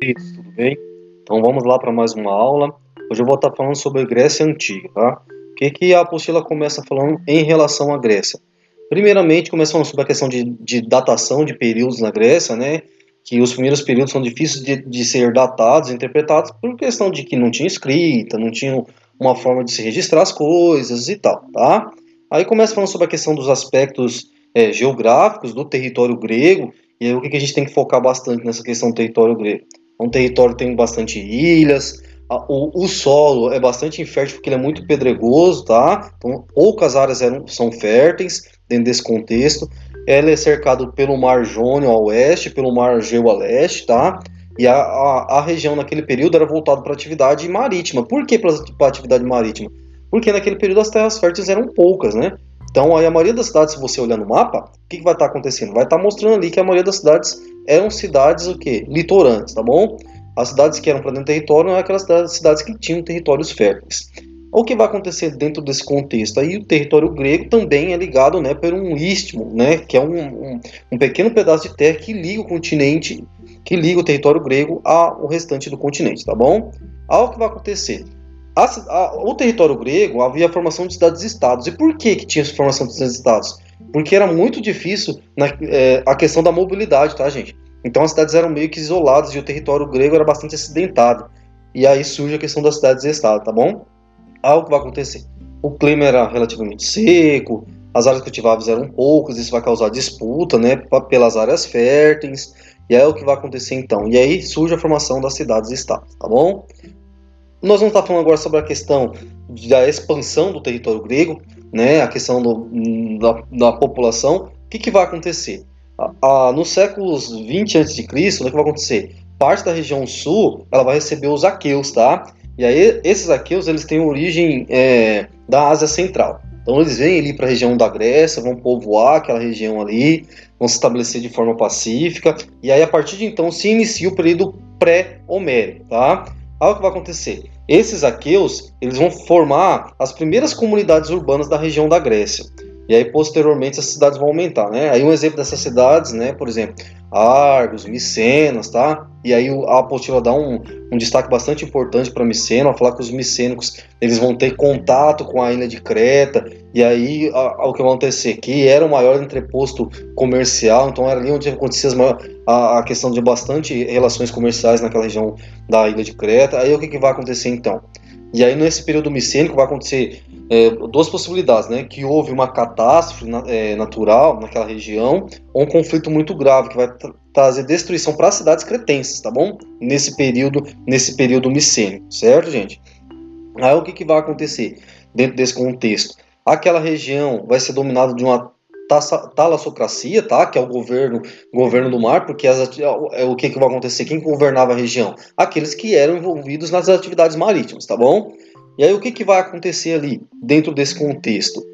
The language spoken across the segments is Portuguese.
tudo bem? Então vamos lá para mais uma aula. Hoje eu vou estar falando sobre a Grécia Antiga, tá? O que, que a apostila começa falando em relação à Grécia? Primeiramente, começa falando sobre a questão de, de datação de períodos na Grécia, né? Que os primeiros períodos são difíceis de, de ser datados, interpretados, por questão de que não tinha escrita, não tinha uma forma de se registrar as coisas e tal, tá? Aí começa falando sobre a questão dos aspectos é, geográficos do território grego, e aí o que, que a gente tem que focar bastante nessa questão do território grego? É um território que tem bastante ilhas, o, o, solo é bastante infértil porque ele é muito pedregoso, tá? Então, poucas áreas eram, são férteis dentro desse contexto. Ela é cercado pelo Mar Jônio ao oeste, pelo Mar Egeu a leste, tá? E a, a, a região naquele período era voltada para atividade marítima. Por que para atividade marítima? Porque naquele período as terras férteis eram poucas, né? Então, aí a maioria das cidades, se você olhar no mapa, o que, que vai estar tá acontecendo? Vai estar tá mostrando ali que a maioria das cidades eram cidades o quê? Litorantes, tá bom? As cidades que eram para dentro do território eram aquelas cidades que tinham territórios férteis. O que vai acontecer dentro desse contexto? Aí o território grego também é ligado né, por um istmo, né, que é um, um, um pequeno pedaço de terra que liga o continente, que liga o território grego ao restante do continente, tá bom? Algo que vai acontecer. A, a, o território grego havia a formação de cidades-estados. E por que, que tinha essa formação de cidades-estados? Porque era muito difícil na, é, a questão da mobilidade, tá, gente? Então as cidades eram meio que isoladas e o território grego era bastante acidentado. E aí surge a questão das cidades-estado, tá bom? Algo que vai acontecer. O clima era relativamente seco, as áreas cultiváveis eram poucas, isso vai causar disputa, né, pelas áreas férteis. E aí é o que vai acontecer então. E aí surge a formação das cidades-estados, tá bom? Nós vamos estar falando agora sobre a questão da expansão do território grego, né, a questão do, da, da, população. O que, que vai acontecer? Ah, nos séculos 20 a.C., o que vai acontecer? Parte da região sul ela vai receber os aqueus, tá? E aí esses aqueus eles têm origem é, da Ásia Central. Então eles vêm ali para a região da Grécia, vão povoar aquela região ali, vão se estabelecer de forma pacífica. E aí a partir de então se inicia o período pré-homérico, tá? Olha o que vai acontecer. Esses aqueus, eles vão formar as primeiras comunidades urbanas da região da Grécia. E aí, posteriormente, essas cidades vão aumentar, né? Aí um exemplo dessas cidades, né? Por exemplo, Argos, Micenas, tá? E aí a apostila dá um, um destaque bastante importante para Miceno, a falar que os micênicos eles vão ter contato com a ilha de Creta, e aí a, a, o que vai acontecer? Que era o maior entreposto comercial, então era ali onde acontecia a, a questão de bastante relações comerciais naquela região da ilha de Creta. Aí o que, que vai acontecer então? E aí, nesse período micênico, vai acontecer é, duas possibilidades, né? Que houve uma catástrofe é, natural naquela região, ou um conflito muito grave, que vai tra trazer destruição para as cidades cretenses, tá bom? Nesse período, nesse período micênico, certo, gente? Aí, o que, que vai acontecer dentro desse contexto? Aquela região vai ser dominada de uma talassocracia, tá? Que é o governo, governo do mar, porque as, é o que, que vai acontecer? Quem governava a região? Aqueles que eram envolvidos nas atividades marítimas, tá bom? E aí o que, que vai acontecer ali dentro desse contexto?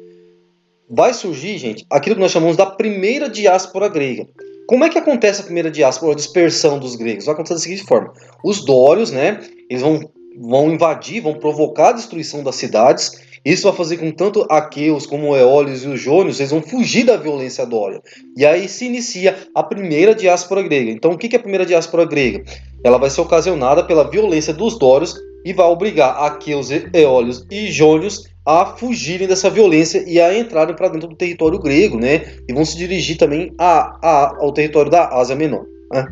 Vai surgir, gente, aquilo que nós chamamos da primeira diáspora grega. Como é que acontece a primeira diáspora, a dispersão dos gregos? Vai acontecer da seguinte forma: os dórios, né? Eles vão, vão invadir, vão provocar a destruição das cidades isso vai fazer com tanto aqueus como eólios e os jônios, eles vão fugir da violência dória. E aí se inicia a primeira diáspora grega. Então o que é a primeira diáspora grega? Ela vai ser ocasionada pela violência dos dórios e vai obrigar aqueus, eólios e jônios a fugirem dessa violência e a entrarem para dentro do território grego, né? E vão se dirigir também a, a, ao território da Ásia Menor. Né?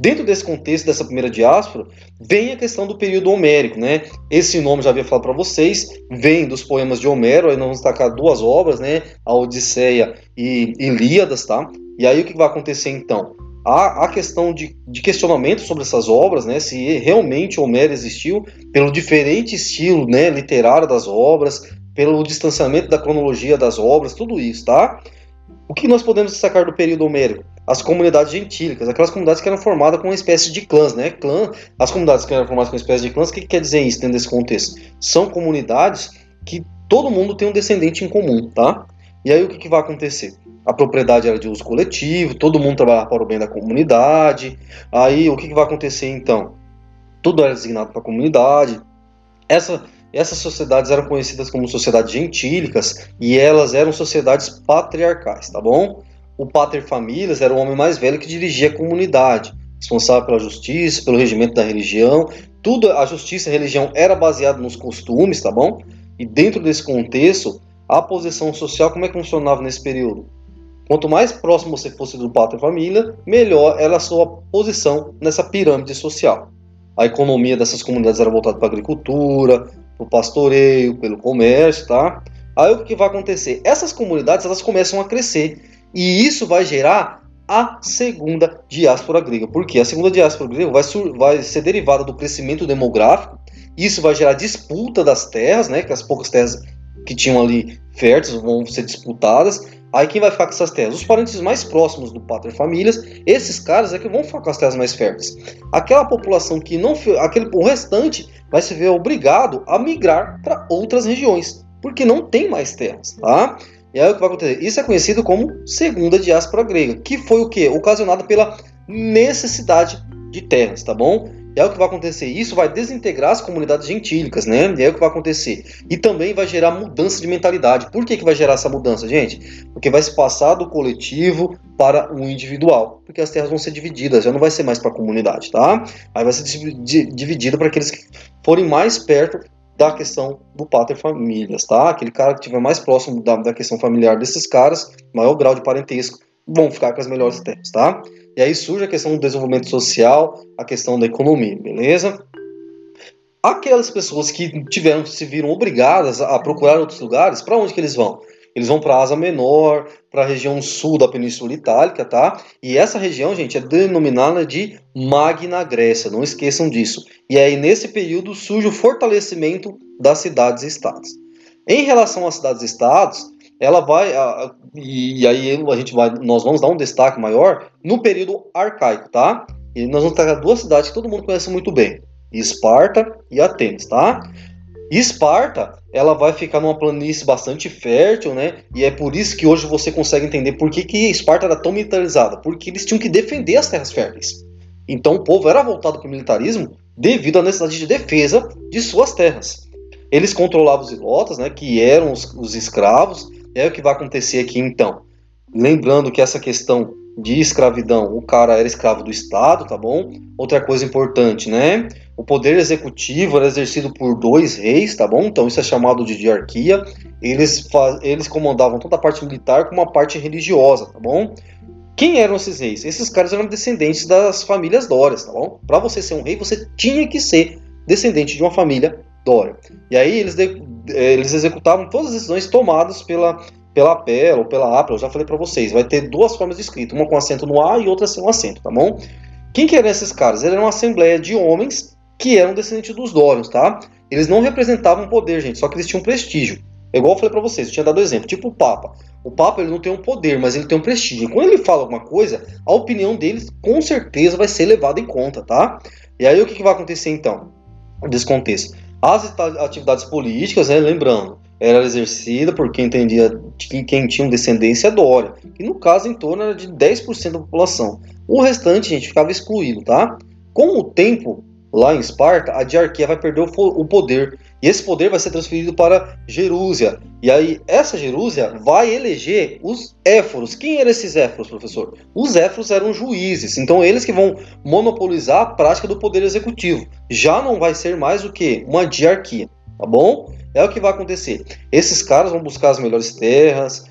Dentro desse contexto, dessa primeira diáspora, vem a questão do período homérico, né? Esse nome já havia falado para vocês, vem dos poemas de Homero, aí nós vamos destacar duas obras, né? A Odisseia e Ilíadas, tá? E aí o que vai acontecer então? Há a questão de, de, questionamento sobre essas obras, né? Se realmente Homero existiu, pelo diferente estilo né, literário das obras, pelo distanciamento da cronologia das obras, tudo isso, tá? O que nós podemos destacar do período homérico? As comunidades gentílicas, aquelas comunidades que eram formadas com uma espécie de clãs, né? Clã, as comunidades que eram formadas com uma espécie de clãs, o que, que quer dizer isso dentro desse contexto? São comunidades que todo mundo tem um descendente em comum, tá? E aí o que, que vai acontecer? A propriedade era de uso coletivo, todo mundo trabalhava para o bem da comunidade. Aí o que, que vai acontecer então? Tudo era designado para a comunidade. Essa essas sociedades eram conhecidas como sociedades gentílicas e elas eram sociedades patriarcais, tá bom? O pater famílias era o homem mais velho que dirigia a comunidade. responsável pela justiça, pelo regimento da religião. Tudo, a justiça e a religião era baseada nos costumes, tá bom? E dentro desse contexto, a posição social, como é que funcionava nesse período? Quanto mais próximo você fosse do pátria família, melhor era a sua posição nessa pirâmide social. A economia dessas comunidades era voltada para a agricultura, para o pastoreio, pelo comércio, tá? Aí o que vai acontecer? Essas comunidades elas começam a crescer e isso vai gerar a segunda diáspora grega. Porque a segunda diáspora grega vai, vai ser derivada do crescimento demográfico. Isso vai gerar disputa das terras, né? Que as poucas terras que tinham ali férteis vão ser disputadas. Aí quem vai ficar com essas terras? Os parentes mais próximos do pátria famílias, esses caras é que vão ficar com as terras mais férteis. Aquela população que não, aquele o restante vai se ver obrigado a migrar para outras regiões, porque não tem mais terras, tá? E aí o que vai acontecer? Isso é conhecido como segunda diáspora grega, que foi o que? Ocasionada pela necessidade de terras, tá bom? E aí o que vai acontecer? Isso vai desintegrar as comunidades gentílicas, né? E aí o que vai acontecer? E também vai gerar mudança de mentalidade. Por que, que vai gerar essa mudança, gente? Porque vai se passar do coletivo para o individual. Porque as terras vão ser divididas, já não vai ser mais para a comunidade, tá? Aí vai ser dividida para aqueles que forem mais perto da questão do pater famílias, tá? Aquele cara que estiver mais próximo da, da questão familiar desses caras, maior grau de parentesco, vão ficar com as melhores terras, tá? E aí surge a questão do desenvolvimento social, a questão da economia, beleza? Aquelas pessoas que tiveram, se viram obrigadas a procurar outros lugares, para onde que eles vão? Eles vão para a Asa Menor, para a região sul da Península Itálica, tá? E essa região, gente, é denominada de Magna Grécia, não esqueçam disso. E aí, nesse período, surge o fortalecimento das cidades-estados. Em relação às cidades-estados, ela vai, e aí a gente vai, nós vamos dar um destaque maior no período arcaico, tá? E nós vamos trazer duas cidades que todo mundo conhece muito bem, Esparta e Atenas, tá? Esparta, ela vai ficar numa planície bastante fértil, né? E é por isso que hoje você consegue entender por que, que Esparta era tão militarizada, porque eles tinham que defender as terras férteis. Então o povo era voltado para o militarismo devido à necessidade de defesa de suas terras. Eles controlavam os ilotas, né, que eram os, os escravos. Aí o que vai acontecer aqui então? Lembrando que essa questão de escravidão, o cara era escravo do Estado, tá bom? Outra coisa importante, né? O poder executivo era exercido por dois reis, tá bom? Então isso é chamado de diarquia. Eles, eles comandavam toda a parte militar como a parte religiosa, tá bom? Quem eram esses reis? Esses caras eram descendentes das famílias dórias, tá bom? Para você ser um rei, você tinha que ser descendente de uma família dória. E aí eles, de, eles executavam todas as decisões tomadas pela pela PEL ou pela APA, eu já falei para vocês, vai ter duas formas de escrita, uma com acento no A e outra sem um acento, tá bom? Quem que eram esses caras? Eram uma assembleia de homens que eram descendentes dos Dórios, tá? Eles não representavam poder, gente, só que eles tinham prestígio. Igual eu falei para vocês, eu tinha dado exemplo, tipo o Papa. O Papa ele não tem um poder, mas ele tem um prestígio. Quando ele fala alguma coisa, a opinião dele com certeza vai ser levada em conta, tá? E aí o que, que vai acontecer então? Desse. As atividades políticas, né, lembrando, era exercida por quem entendia quem tinha descendência dória, que no caso em torno era de 10% da população. O restante, gente, ficava excluído, tá? Com o tempo, lá em Esparta, a diarquia vai perder o poder. E esse poder vai ser transferido para Jerúsia. E aí, essa Jerúsia vai eleger os éforos. Quem eram esses éforos, professor? Os éforos eram juízes. Então, eles que vão monopolizar a prática do poder executivo. Já não vai ser mais o que? Uma diarquia. Tá bom? É o que vai acontecer. Esses caras vão buscar as melhores terras,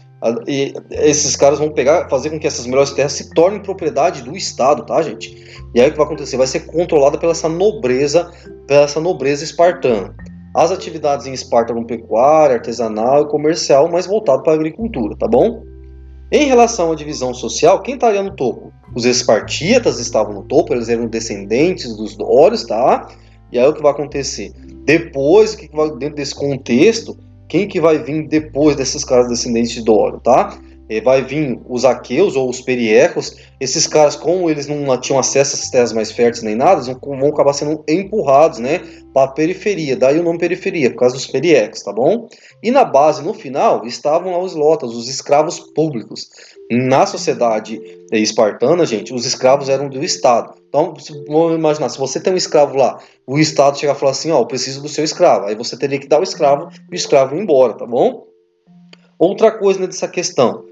e esses caras vão pegar, fazer com que essas melhores terras se tornem propriedade do Estado, tá, gente? E aí o que vai acontecer? Vai ser controlada pela essa nobreza, pela essa nobreza espartana. As atividades em Esparta eram pecuária, artesanal e comercial, mas voltado para a agricultura, tá bom? Em relação à divisão social, quem estaria no topo? Os espartíatas estavam no topo, eles eram descendentes dos dórios, tá? E aí o que vai acontecer? Depois, dentro desse contexto, quem que vai vir depois desses caras descendentes de Dório, tá? E vai vir os aqueus ou os periecos. Esses caras, como eles não tinham acesso a essas terras mais férteis nem nada, vão acabar sendo empurrados, né, para a periferia. Daí o nome periferia, por causa dos periecos, tá bom? E na base, no final, estavam lá os lotas, os escravos públicos. Na sociedade espartana, gente, os escravos eram do Estado. Então, vamos imaginar, se você tem um escravo lá, o Estado chega e fala assim, ó, eu preciso do seu escravo. Aí você teria que dar o escravo e o escravo ir embora, tá bom? Outra coisa nessa questão,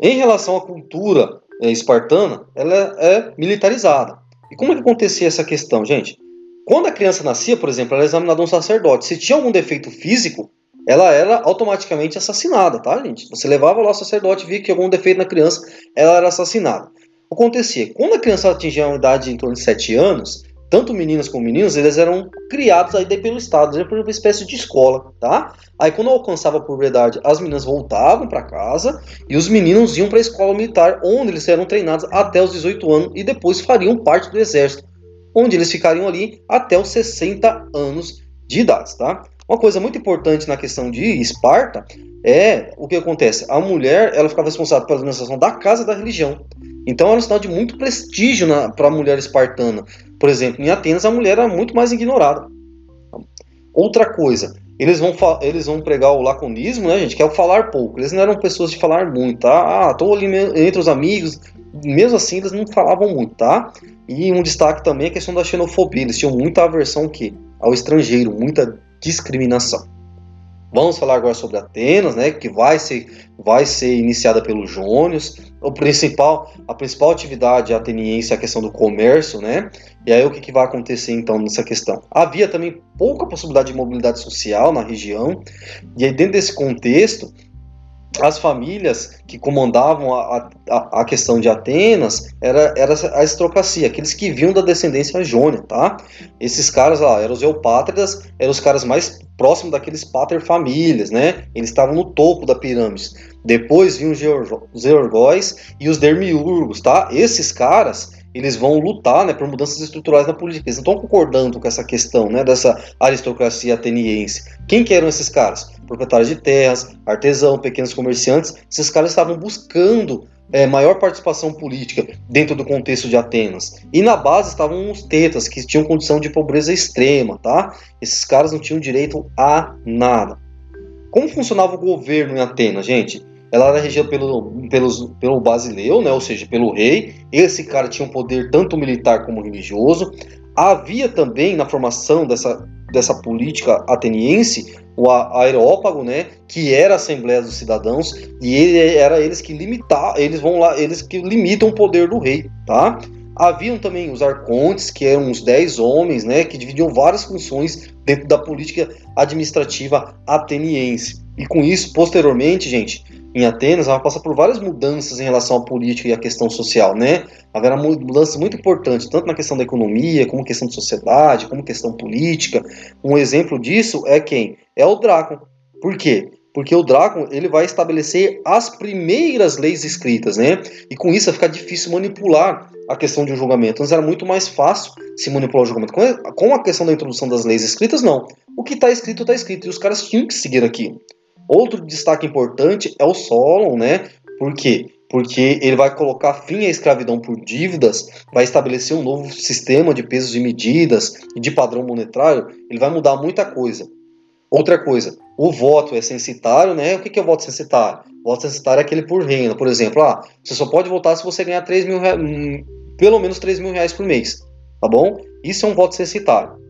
em relação à cultura é, espartana, ela é militarizada. E como é que acontecia essa questão, gente? Quando a criança nascia, por exemplo, ela era examinada um sacerdote. Se tinha algum defeito físico, ela era automaticamente assassinada, tá, gente? Você levava lá o sacerdote, via que algum defeito na criança, ela era assassinada. O que acontecia? Quando a criança atingia uma idade em torno de 7 anos, tanto meninas como meninos, eles eram criados aí pelo Estado, por uma espécie de escola, tá? Aí quando alcançava a puberdade, as meninas voltavam para casa e os meninos iam para a escola militar, onde eles eram treinados até os 18 anos e depois fariam parte do exército, onde eles ficariam ali até os 60 anos de idade, tá? Uma coisa muito importante na questão de Esparta é o que acontece. A mulher ela ficava responsável pela administração da casa da religião. Então era um sinal de muito prestígio para a mulher espartana. Por exemplo, em Atenas a mulher era muito mais ignorada. Outra coisa, eles vão, eles vão pregar o laconismo, né, gente? Que é o falar pouco. Eles não eram pessoas de falar muito, tá? Ah, tô ali entre os amigos. Mesmo assim, eles não falavam muito, tá? E um destaque também é a questão da xenofobia. Eles tinham muita aversão ao estrangeiro, muita discriminação. Vamos falar agora sobre Atenas, né, que vai ser, vai ser iniciada pelos Jônios. O principal, a principal atividade ateniense é a questão do comércio, né? E aí o que, que vai acontecer então nessa questão? Havia também pouca possibilidade de mobilidade social na região, e aí dentro desse contexto, as famílias que comandavam a, a, a, questão de Atenas era, era a aristocracia, aqueles que vinham da descendência jônia, tá? Esses caras lá eram os eupátridas, eram os caras mais próximos daqueles pater-famílias, né? Eles estavam no topo da pirâmide. Depois vinham os Georgóis e os Dermiurgos, tá? Esses caras eles vão lutar né, por mudanças estruturais na política. Eles não estão concordando com essa questão né, dessa aristocracia ateniense. Quem que eram esses caras? Proprietários de terras, artesãos, pequenos comerciantes. Esses caras estavam buscando é, maior participação política dentro do contexto de Atenas. E na base estavam os tetas, que tinham condição de pobreza extrema, tá? Esses caras não tinham direito a nada. Como funcionava o governo em Atenas, gente? ela era regida pelo, pelos, pelo basileu, né, ou seja, pelo rei. Esse cara tinha um poder tanto militar como religioso. Havia também na formação dessa, dessa política ateniense o aerópago, né, que era a Assembleia dos Cidadãos, e ele era eles que limitar, eles vão lá, eles que limitam o poder do rei, tá? Haviam também os arcontes, que eram uns 10 homens, né, que dividiam várias funções dentro da política administrativa ateniense. E com isso, posteriormente, gente, em Atenas, ela passa por várias mudanças em relação à política e à questão social, né? Haverá mudanças muito importantes, tanto na questão da economia, como questão de sociedade, como questão política. Um exemplo disso é quem? É o Drácon. Por quê? Porque o Drácon ele vai estabelecer as primeiras leis escritas, né? E com isso vai ficar difícil manipular a questão de um julgamento. Antes era muito mais fácil se manipular o julgamento. Com a questão da introdução das leis escritas, não. O que está escrito, está escrito. E os caras tinham que seguir aquilo. Outro destaque importante é o Solon, né? Por quê? Porque ele vai colocar fim à escravidão por dívidas, vai estabelecer um novo sistema de pesos e medidas e de padrão monetário, ele vai mudar muita coisa. Outra coisa, o voto é censitário, né? O que é o voto censitário? O voto censitário é aquele por renda. Por exemplo, ah, você só pode votar se você ganhar 3 mil hum, pelo menos 3 mil reais por mês. Tá bom? Isso é um voto censitário.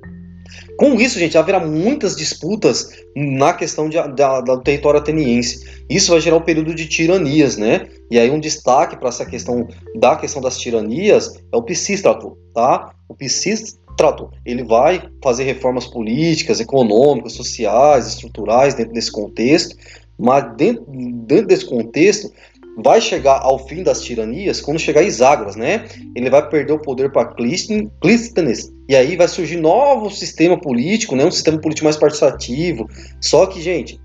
Com isso, gente, haverá muitas disputas na questão de, da, do território ateniense. Isso vai gerar um período de tiranias, né? E aí um destaque para essa questão da questão das tiranias é o Pisístrato, tá? O Pisístrato, ele vai fazer reformas políticas, econômicas, sociais, estruturais dentro desse contexto, mas dentro, dentro desse contexto vai chegar ao fim das tiranias quando chegar Isagras, né? Ele vai perder o poder para Clístenes e aí vai surgir novo sistema político, né? Um sistema político mais participativo. Só que, gente,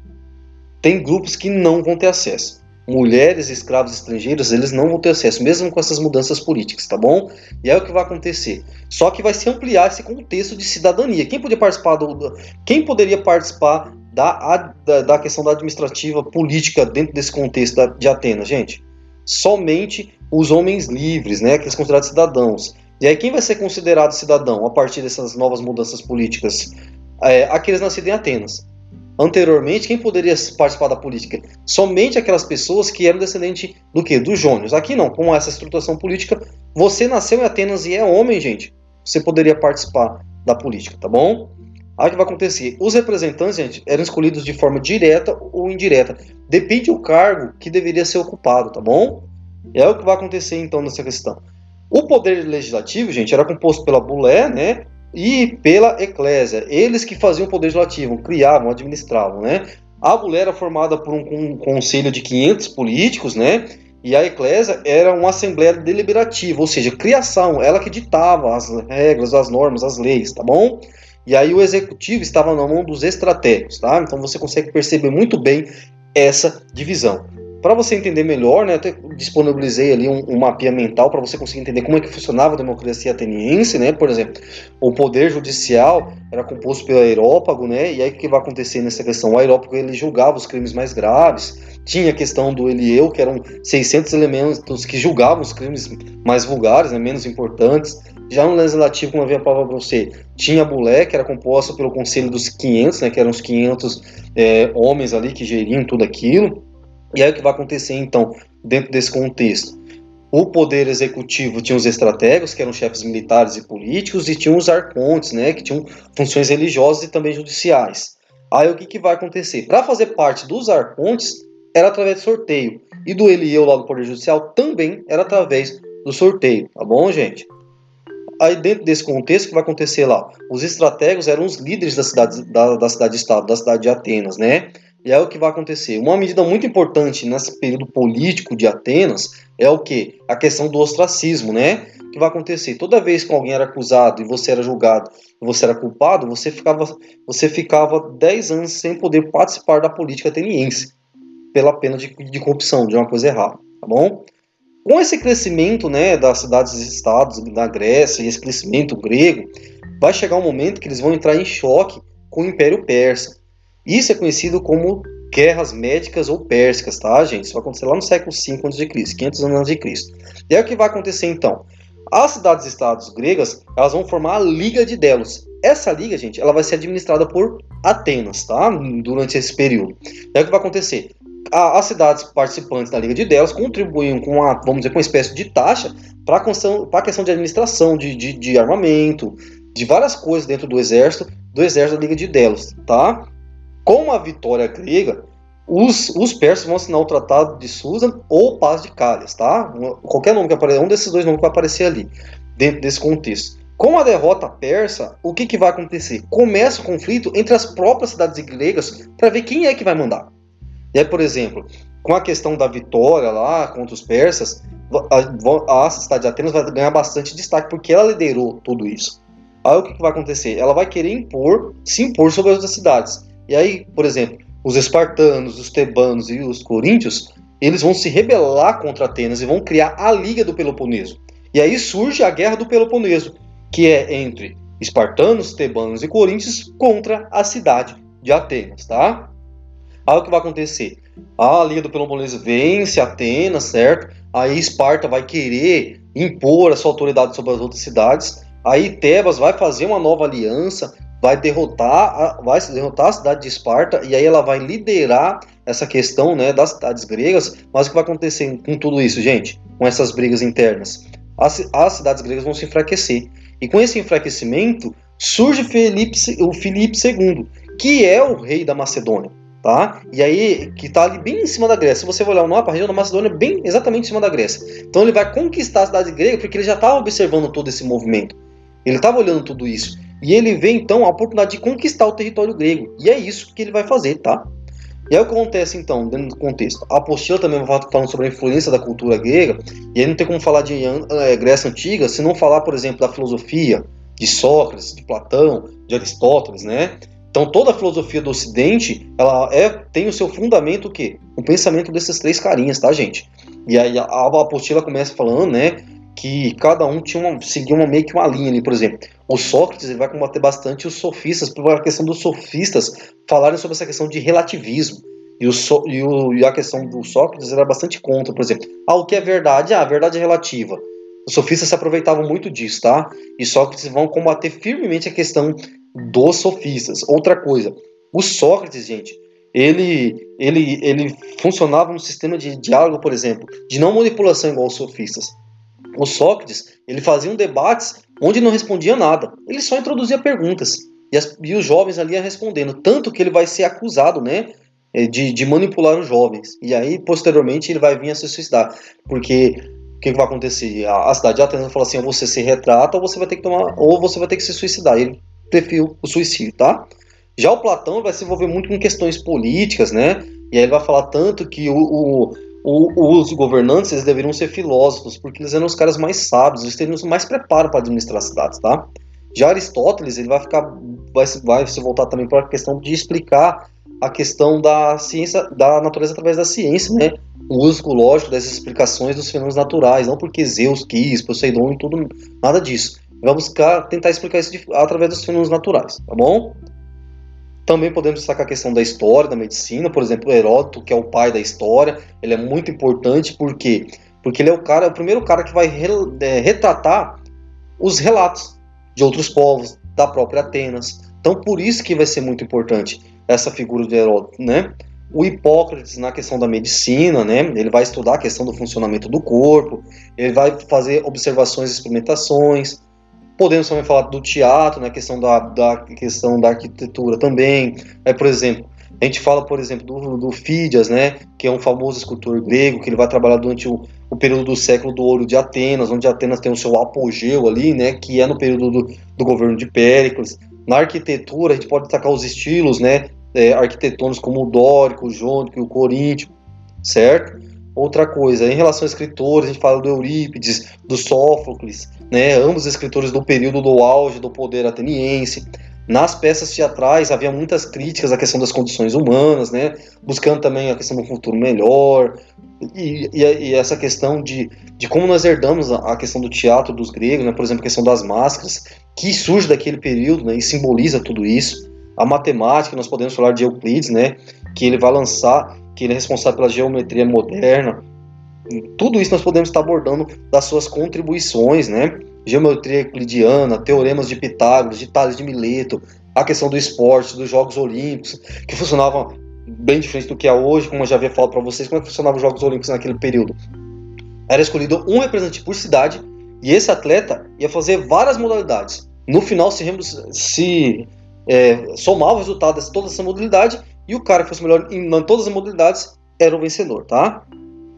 tem grupos que não vão ter acesso. Mulheres, escravos estrangeiros, eles não vão ter acesso, mesmo com essas mudanças políticas, tá bom? E aí o que vai acontecer? Só que vai se ampliar esse contexto de cidadania. Quem podia participar do, quem poderia participar da, da, da questão da administrativa política dentro desse contexto de Atenas, gente? Somente os homens livres, né, aqueles considerados cidadãos. E aí quem vai ser considerado cidadão a partir dessas novas mudanças políticas? É, aqueles nascidos em Atenas. Anteriormente, quem poderia participar da política? Somente aquelas pessoas que eram descendentes do que? Dos Jônios. Aqui não, com essa estruturação política, você nasceu em Atenas e é homem, gente. Você poderia participar da política, tá bom? Aí o que vai acontecer? Os representantes, gente, eram escolhidos de forma direta ou indireta. Depende do cargo que deveria ser ocupado, tá bom? É o que vai acontecer então nessa questão. O poder legislativo, gente, era composto pela bulé, né? E pela eclésia. Eles que faziam o poder legislativo, criavam, administravam, né? A bulé era formada por um, conselho de 500 políticos, né? E a eclésia era uma assembleia deliberativa, ou seja, criação, ela que ditava as regras, as normas, as leis, tá bom? E aí o executivo estava na mão dos estratégicos, tá? Então você consegue perceber muito bem essa divisão. Para você entender melhor, né, até disponibilizei ali um, um mapinha mental para você conseguir entender como é que funcionava a democracia ateniense, né? Por exemplo, o poder judicial era composto pelo aerópago, né? E aí o que vai acontecer nessa questão? O aerópago ele julgava os crimes mais graves, tinha a questão do Elieu, que eram 600 elementos que julgavam os crimes mais vulgares, né, menos importantes. Já no legislativo, como havia falado para você, tinha a Bulé, que era composta pelo Conselho dos 500, né, que eram os 500 é, homens ali que geriam tudo aquilo. E aí o que vai acontecer então, dentro desse contexto? O poder executivo tinha os estrategos, que eram chefes militares e políticos, e tinha os arcontes, né, que tinham funções religiosas e também judiciais. Aí o que, que vai acontecer? Para fazer parte dos arcontes, era através de sorteio. E do Elieu lá do Poder Judicial também era através do sorteio, tá bom, gente? Aí dentro desse contexto, que vai acontecer lá? Os estrategos eram os líderes da cidade, da, da cidade-estado, da cidade de Atenas, né? E é o que vai acontecer. Uma medida muito importante nesse período político de Atenas é o que? A questão do ostracismo, né? Que vai acontecer? Toda vez que alguém era acusado e você era julgado você era culpado, você ficava, você ficava 10 anos sem poder participar da política ateniense pela pena de, de corrupção, de uma coisa errada, tá bom? Com esse crescimento né, das cidades e estados da Grécia e esse crescimento grego, vai chegar um momento que eles vão entrar em choque com o Império Persa. Isso é conhecido como guerras médicas ou pérsicas, tá, gente? Isso vai acontecer lá no século V a.C., 500 anos antes de Cristo. E aí o que vai acontecer então? As cidades-estados gregas, elas vão formar a Liga de Delos. Essa liga, gente, ela vai ser administrada por Atenas, tá? Durante esse período. E aí o que vai acontecer? A, as cidades participantes da Liga de Delos contribuíam com uma, vamos dizer, com uma espécie de taxa para a questão, de administração, de, de, de, armamento, de várias coisas dentro do exército, do exército da Liga de Delos, tá? Com a vitória grega, os, os persas vão assinar o Tratado de Susan ou Paz de Calhas, tá? Qualquer nome que apareça, um desses dois nomes que vai aparecer ali, dentro desse contexto. Com a derrota persa, o que, que vai acontecer? Começa o conflito entre as próprias cidades gregas para ver quem é que vai mandar. Aí, por exemplo, com a questão da vitória lá contra os persas, a, a cidade de Atenas vai ganhar bastante destaque porque ela liderou tudo isso. Aí o que, que vai acontecer? Ela vai querer impor, se impor sobre as outras cidades. E aí, por exemplo, os espartanos, os tebanos e os coríntios, eles vão se rebelar contra Atenas e vão criar a Liga do Peloponeso. E aí surge a Guerra do Peloponeso, que é entre espartanos, tebanos e coríntios contra a cidade de Atenas, tá? Aí o que vai acontecer? A Liga do Peloponeso vence Atenas, certo? Aí Esparta vai querer impor a sua autoridade sobre as outras cidades. Aí Tebas vai fazer uma nova aliança, vai derrotar, vai derrotar a cidade de Esparta e aí ela vai liderar essa questão, né, das cidades gregas. Mas o que vai acontecer com tudo isso, gente? Com essas brigas internas, as, as cidades gregas vão se enfraquecer. E com esse enfraquecimento surge Felipe, o Filipe II, que é o rei da Macedônia tá? E aí, que tá ali bem em cima da Grécia. Se você olhar o mapa, a região da Macedônia é bem exatamente em cima da Grécia. Então ele vai conquistar a cidade grega porque ele já estava observando todo esse movimento. Ele estava olhando tudo isso. E ele vê então a oportunidade de conquistar o território grego. E é isso que ele vai fazer, tá? E aí o que acontece então, dentro do contexto? A apostila também falando sobre a influência da cultura grega, e aí não tem como falar de é, Grécia Antiga se não falar, por exemplo, da filosofia, de Sócrates, de Platão, de Aristóteles, né? Então toda a filosofia do Ocidente, ela é, tem o seu fundamento o quê? O pensamento desses três carinhas, tá, gente? E aí a, a apostila começa falando, né, que cada um tinha uma, seguia uma, meio que uma linha ali, por exemplo. O Sócrates ele vai combater bastante os sofistas, por a questão dos sofistas falarem sobre essa questão de relativismo. E, o, e, o, e a questão do Sócrates era bastante contra, por exemplo. Ah, o que é verdade? Ah, a verdade é relativa. Os sofistas se aproveitavam muito disso, tá? E Sócrates vão combater firmemente a questão dos sofistas. Outra coisa, o Sócrates, gente, ele, ele, ele funcionava no sistema de diálogo, por exemplo, de não manipulação igual os sofistas. O Sócrates, ele fazia um debates onde não respondia nada, ele só introduzia perguntas. E, as, e os jovens ali respondendo, tanto que ele vai ser acusado, né, de, de manipular os jovens. E aí, posteriormente, ele vai vir a se suicidar, porque o que, que vai acontecer? A, a, cidade de Atenas fala assim: ou você se retrata, ou você vai ter que tomar, ou você vai ter que se suicidar. Ele preferiu o suicídio, tá? Já o Platão vai se envolver muito com questões políticas, né? E aí ele vai falar tanto que o, o, o, os governantes eles deveriam ser filósofos, porque eles eram os caras mais sábios, eles teriam mais preparo para administrar cidades, tá? Já Aristóteles ele vai ficar, vai, vai se voltar também para a questão de explicar a questão da ciência, da natureza através da ciência, né? O uso lógico dessas explicações dos fenômenos naturais, não porque Zeus quis, Poseidon e tudo, nada disso. Buscar tentar explicar isso de, através dos fenômenos naturais, tá bom? Também podemos destacar a questão da história, da medicina, por exemplo, Heródoto, que é o pai da história, ele é muito importante porque porque ele é o cara, é o primeiro cara que vai re, é, retratar os relatos de outros povos, da própria Atenas. Então, por isso que vai ser muito importante essa figura de Heródoto, né? O Hipócrates na questão da medicina, né? Ele vai estudar a questão do funcionamento do corpo, ele vai fazer observações experimentações. Podemos também falar do teatro, na né? questão da, da questão da arquitetura também. É, por exemplo, a gente fala, por exemplo, do, do Fídias, né, que é um famoso escultor grego, que ele vai trabalhar durante o, o período do século do ouro de Atenas, onde Atenas tem o seu apogeu ali, né, que é no período do, do governo de Péricles. Na arquitetura, a gente pode destacar os estilos, né, é, arquitetônicos como o dórico, o jônico o coríntio, certo? Outra coisa, em relação a escritores, a gente fala do Eurípides, do Sófocles, né, ambos escritores do período do auge do poder ateniense. Nas peças teatrais havia muitas críticas à questão das condições humanas, né, buscando também a questão do futuro melhor, e, e, e essa questão de, de como nós herdamos a, a, questão do teatro dos gregos, né, por exemplo, a questão das máscaras, que surge daquele período né, e simboliza tudo isso. A matemática, nós podemos falar de Euclides, né, que ele vai lançar, que ele é responsável pela geometria moderna. Tudo isso nós podemos estar abordando das suas contribuições, né? Geometria euclidiana, teoremas de Pitágoras, de Tales de Mileto, a questão do esporte, dos Jogos Olímpicos, que funcionavam bem diferente do que é hoje, como eu já havia falado para vocês, como é que funcionavam os Jogos Olímpicos naquele período. Era escolhido um representante por cidade e esse atleta ia fazer várias modalidades. No final, se, se é, somar o resultado de toda essa modalidade e o cara que fosse melhor em, em todas as modalidades era o vencedor, tá?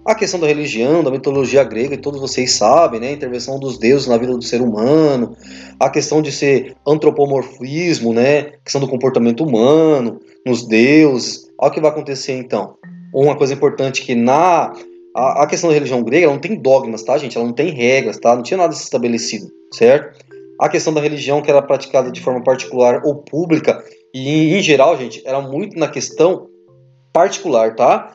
A questão da religião, da mitologia grega, e todos vocês sabem, né? A intervenção dos deuses na vida do ser humano, a questão de ser antropomorfismo, né? A questão do comportamento humano, nos deuses. Olha o que vai acontecer então. Uma coisa importante que na a, a questão da religião grega ela não tem dogmas, tá, gente? Ela não tem regras, tá? Não tinha nada estabelecido, certo? A questão da religião que era praticada de forma particular ou pública, e em geral, gente, era muito na questão particular, tá?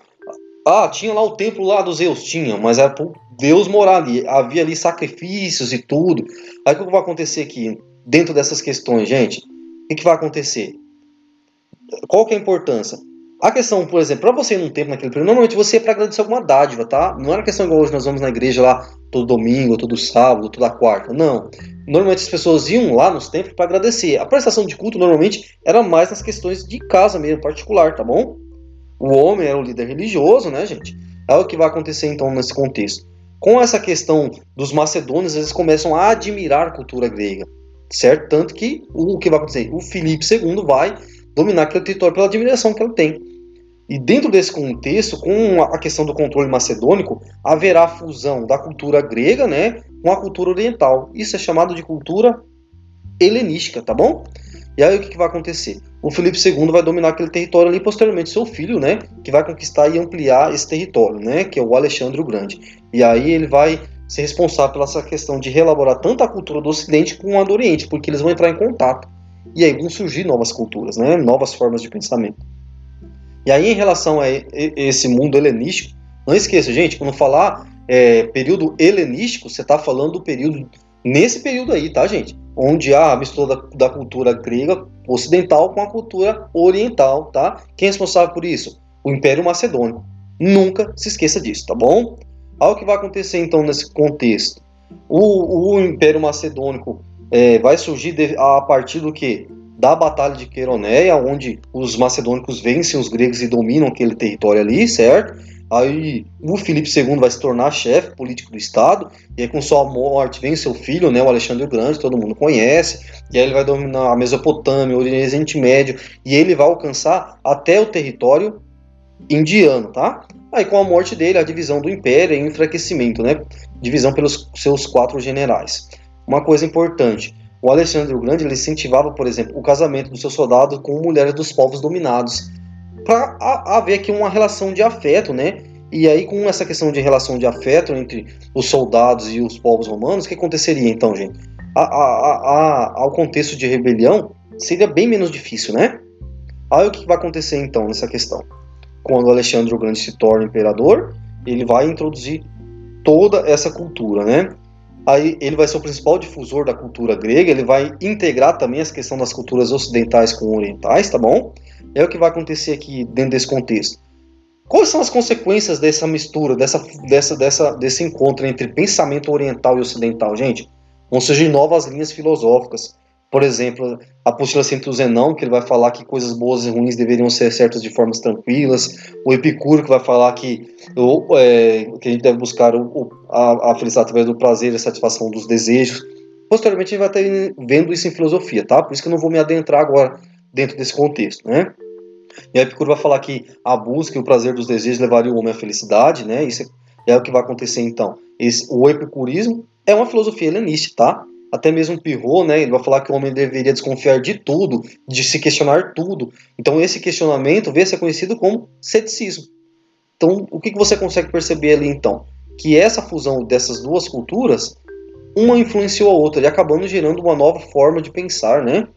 Ah, tinha lá o templo lá dos Zeus, tinha, mas era por Deus morar ali, havia ali sacrifícios e tudo. Aí o que vai acontecer aqui, dentro dessas questões, gente? O que, que vai acontecer? Qual que é a importância? A questão, por exemplo, para você ir num templo naquele período, normalmente você ia para agradecer alguma dádiva, tá? Não era questão igual hoje nós vamos na igreja lá todo domingo, todo sábado, toda quarta. Não. Normalmente as pessoas iam lá nos templos para agradecer. A prestação de culto normalmente era mais nas questões de casa mesmo, particular, tá bom? O homem era o líder religioso, né, gente? É o que vai acontecer então nesse contexto. Com essa questão dos macedônios, eles começam a admirar a cultura grega, certo? Tanto que o que vai acontecer? O Filipe II vai dominar aquele território pela admiração que ele tem. E dentro desse contexto, com a questão do controle macedônico, haverá fusão da cultura grega né, com a cultura oriental. Isso é chamado de cultura helenística, tá bom? E aí o que, que vai acontecer? O Filipe II vai dominar aquele território ali, posteriormente seu filho, né, que vai conquistar e ampliar esse território, né, que é o Alexandre o Grande. E aí ele vai ser responsável pela essa questão de reelaborar tanto a cultura do Ocidente como a do Oriente, porque eles vão entrar em contato. E aí vão surgir novas culturas, né, novas formas de pensamento. E aí, em relação a esse mundo helenístico, não esqueça, gente, quando falar é, período helenístico, você está falando do período, nesse período aí, tá, gente? Onde há a mistura da, da, cultura grega ocidental com a cultura oriental, tá? Quem é responsável por isso? O Império Macedônico. Nunca se esqueça disso, tá bom? Olha o que vai acontecer então nesse contexto. O, o Império Macedônico é, vai surgir de, a partir do que? da Batalha de Queroneia, onde os macedônicos vencem os gregos e dominam aquele território ali, certo? Aí o Filipe II vai se tornar chefe político do Estado, e aí com sua morte vem seu filho, né, o Alexandre o Grande, todo mundo conhece, e aí ele vai dominar a Mesopotâmia, o Oriente Médio, e ele vai alcançar até o território indiano, tá? Aí com a morte dele, a divisão do império e enfraquecimento, né? Divisão pelos seus quatro generais. Uma coisa importante, o Alexandre o Grande ele incentivava, por exemplo, o casamento dos seus soldados com mulheres dos povos dominados, para haver aqui uma relação de afeto, né? E aí, com essa questão de relação de afeto entre os soldados e os povos romanos, o que aconteceria então, gente? A, a, a, ao contexto de rebelião, seria bem menos difícil, né? Aí o que vai acontecer então nessa questão? Quando Alexandre o Grande se torna imperador, ele vai introduzir toda essa cultura, né? Aí ele vai ser o principal difusor da cultura grega, ele vai integrar também as questões das culturas ocidentais com orientais, tá bom? É o que vai acontecer aqui dentro desse contexto. Quais são as consequências dessa mistura, dessa, dessa, dessa, desse encontro entre pensamento oriental e ocidental, gente? Vão surgir novas linhas filosóficas. Por exemplo, a apostila Centro Zenão, que ele vai falar que coisas boas e ruins deveriam ser certas de formas tranquilas. O Epicuro, que vai falar que, o, é, que a gente deve buscar o, a, a felicidade através do prazer e a satisfação dos desejos. Posteriormente, a gente vai estar vendo isso em filosofia, tá? Por isso que eu não vou me adentrar agora dentro desse contexto, né? E Epicuro vai falar que a busca e o prazer dos desejos levaria o homem à felicidade, né? Isso é o que vai acontecer então. Esse, o epicurismo é uma filosofia helenista, tá? Até mesmo Pirro, né? Ele vai falar que o homem deveria desconfiar de tudo, de se questionar tudo. Então esse questionamento vê ser conhecido como ceticismo. Então o que, que você consegue perceber ali então? Que essa fusão dessas duas culturas, uma influenciou a outra e acabando gerando uma nova forma de pensar, né?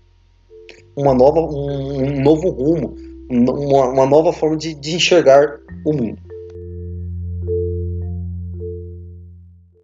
Uma nova, um, um novo rumo, uma, uma nova forma de, de enxergar o mundo.